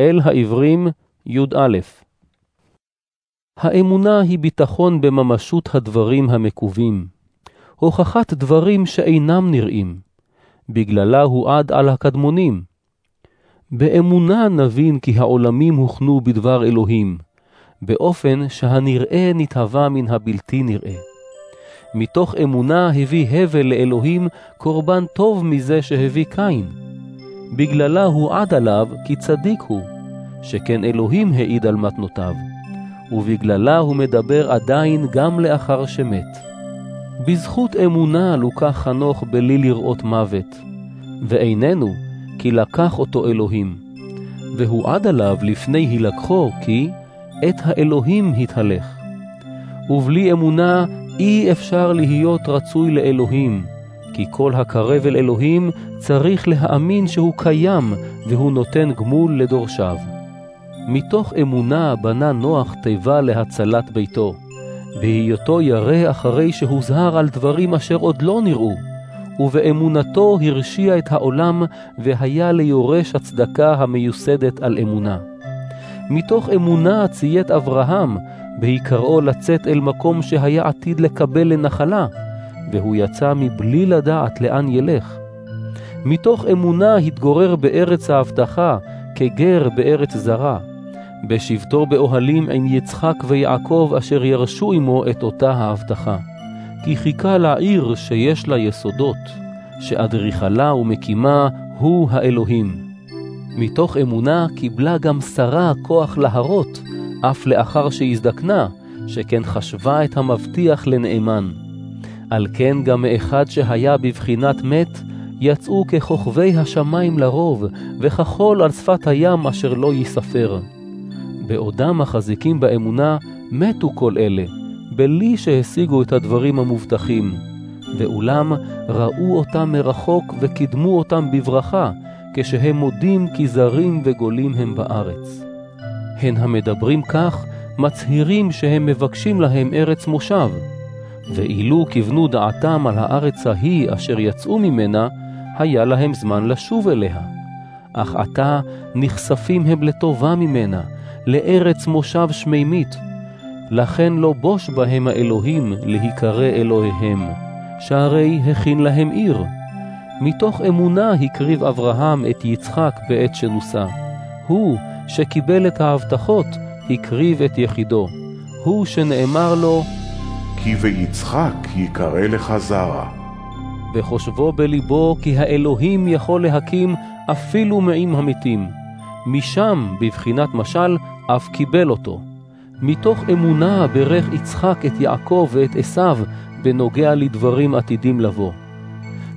אל העברים, י"א האמונה היא ביטחון בממשות הדברים המקווים, הוכחת דברים שאינם נראים, בגללה הועד על הקדמונים. באמונה נבין כי העולמים הוכנו בדבר אלוהים, באופן שהנראה נתהווה מן הבלתי נראה. מתוך אמונה הביא הבל לאלוהים קורבן טוב מזה שהביא קין. בגללה הועד עליו כי צדיק הוא, שכן אלוהים העיד על מתנותיו, ובגללה הוא מדבר עדיין גם לאחר שמת. בזכות אמונה לוקח חנוך בלי לראות מוות, ואיננו, כי לקח אותו אלוהים. והועד עליו לפני הילקחו, כי את האלוהים התהלך. ובלי אמונה אי אפשר להיות רצוי לאלוהים, כי כל הקרב אל אלוהים צריך להאמין שהוא קיים והוא נותן גמול לדורשיו. מתוך אמונה בנה נוח תיבה להצלת ביתו, בהיותו ירא אחרי שהוזהר על דברים אשר עוד לא נראו, ובאמונתו הרשיע את העולם והיה ליורש הצדקה המיוסדת על אמונה. מתוך אמונה ציית אברהם, בהיקראו לצאת אל מקום שהיה עתיד לקבל לנחלה, והוא יצא מבלי לדעת לאן ילך. מתוך אמונה התגורר בארץ ההבטחה, כגר בארץ זרה, בשבתו באוהלים עם יצחק ויעקב אשר ירשו עמו את אותה ההבטחה. כי חיכה לעיר שיש לה יסודות, שאדריכלה ומקימה הוא האלוהים. מתוך אמונה קיבלה גם שרה כוח להרות, אף לאחר שהזדקנה, שכן חשבה את המבטיח לנאמן. על כן גם מאחד שהיה בבחינת מת, יצאו ככוכבי השמיים לרוב, וכחול על שפת הים אשר לא ייספר. בעודם החזיקים באמונה, מתו כל אלה, בלי שהשיגו את הדברים המובטחים. ואולם ראו אותם מרחוק וקידמו אותם בברכה, כשהם מודים כי זרים וגולים הם בארץ. הן המדברים כך, מצהירים שהם מבקשים להם ארץ מושב. ואילו כיוונו דעתם על הארץ ההיא אשר יצאו ממנה, היה להם זמן לשוב אליה. אך עתה נכספים הם לטובה ממנה, לארץ מושב שמימית. לכן לא בוש בהם האלוהים להיקרא אלוהיהם, שהרי הכין להם עיר. מתוך אמונה הקריב אברהם את יצחק בעת שנוסה. הוא, שקיבל את ההבטחות, הקריב את יחידו. הוא שנאמר לו, כי ביצחק יקרא לך זרע. וחושבו בליבו כי האלוהים יכול להקים אפילו מעם המתים. משם, בבחינת משל, אף קיבל אותו. מתוך אמונה ברך יצחק את יעקב ואת עשיו בנוגע לדברים עתידים לבוא.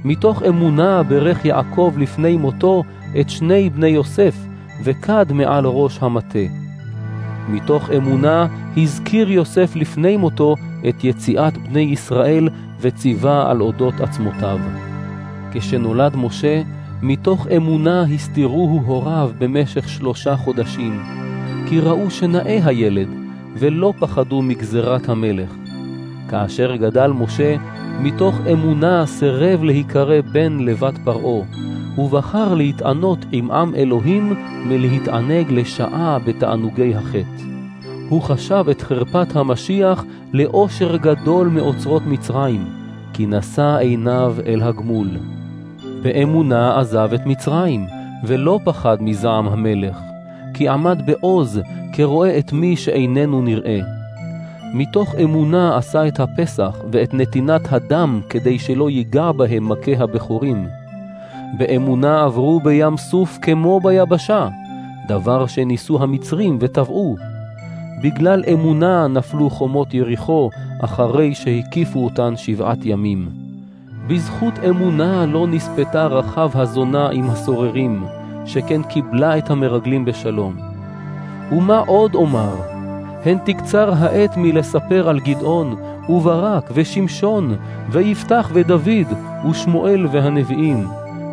מתוך אמונה ברך יעקב לפני מותו את שני בני יוסף, וכד מעל ראש המטה. מתוך אמונה הזכיר יוסף לפני מותו את יציאת בני ישראל וציווה על אודות עצמותיו. כשנולד משה, מתוך אמונה הסתירוהו הוריו במשך שלושה חודשים, כי ראו שנאה הילד, ולא פחדו מגזרת המלך. כאשר גדל משה, מתוך אמונה סירב להיקרא בן לבת פרעה, ובחר להתענות עם עם אלוהים מלהתענג לשעה בתענוגי החטא. הוא חשב את חרפת המשיח לאושר גדול מאוצרות מצרים, כי נשא עיניו אל הגמול. באמונה עזב את מצרים, ולא פחד מזעם המלך, כי עמד בעוז כרואה את מי שאיננו נראה. מתוך אמונה עשה את הפסח ואת נתינת הדם כדי שלא ייגע בהם מכה הבכורים. באמונה עברו בים סוף כמו ביבשה, דבר שניסו המצרים וטבעו. בגלל אמונה נפלו חומות יריחו אחרי שהקיפו אותן שבעת ימים. בזכות אמונה לא נספתה רחב הזונה עם הסוררים, שכן קיבלה את המרגלים בשלום. ומה עוד אומר? הן תקצר העת מלספר על גדעון, וברק, ושמשון, ויפתח ודוד, ושמואל והנביאים,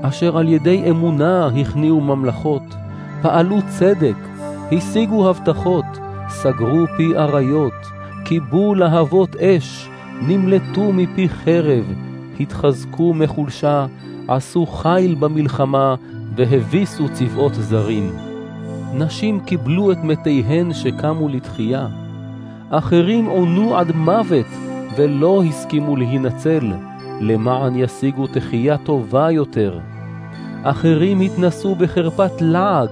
אשר על ידי אמונה הכניעו ממלכות, פעלו צדק, השיגו הבטחות, סגרו פי אריות, כיבו להבות אש, נמלטו מפי חרב, התחזקו מחולשה, עשו חיל במלחמה, והביסו צבאות זרים. נשים קיבלו את מתיהן שקמו לתחייה. אחרים עונו עד מוות, ולא הסכימו להינצל, למען ישיגו תחייה טובה יותר. אחרים התנסו בחרפת לעג,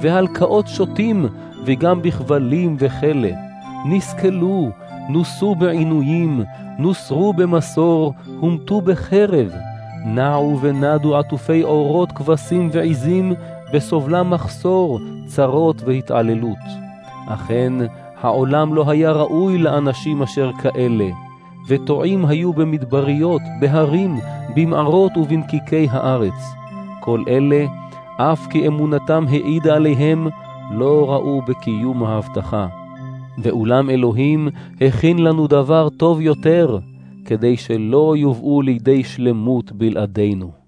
והלקאות שוטים, וגם בכבלים וכלא. נסכלו, נוסו בעינויים, נוסרו במסור, הומתו בחרב. נעו ונדו עטופי אורות כבשים ועזים, בסובלם מחסור, צרות והתעללות. אכן, העולם לא היה ראוי לאנשים אשר כאלה, וטועים היו במדבריות, בהרים, במערות ובנקיקי הארץ. כל אלה, אף כי אמונתם העידה עליהם, לא ראו בקיום ההבטחה. ואולם אלוהים הכין לנו דבר טוב יותר, כדי שלא יובאו לידי שלמות בלעדינו.